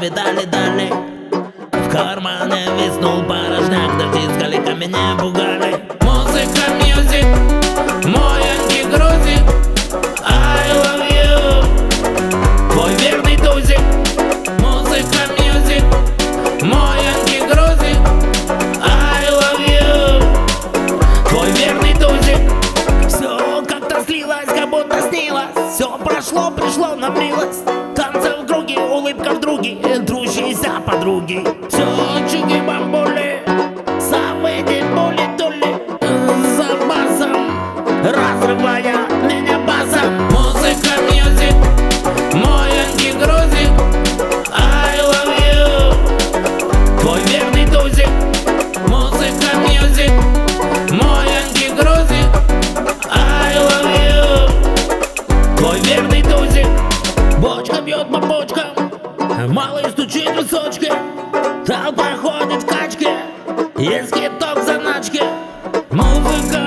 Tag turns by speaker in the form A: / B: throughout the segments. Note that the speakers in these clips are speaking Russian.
A: видали дали В кармане виснул порожняк Дожди с меня пугали Музыка, music, мой антигрузик I love you. Твой верный тузик. Музыка, music, мой антигрузик I love you. Твой верный тузик. Все как-то слилось, как будто снилось. Все прошло, пришло на подруги. Все чики-бамбули Самые боли доли За басом Разрывая меня басом Музыка, music Мой антигрузик I love you Твой верный тузик. Музыка, music Мой антигрузик I love you Твой верный тузик. Бочка бьет по бочкам Малый песочке Толпа ходит в качке Из хитов заначки. Музыка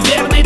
A: верный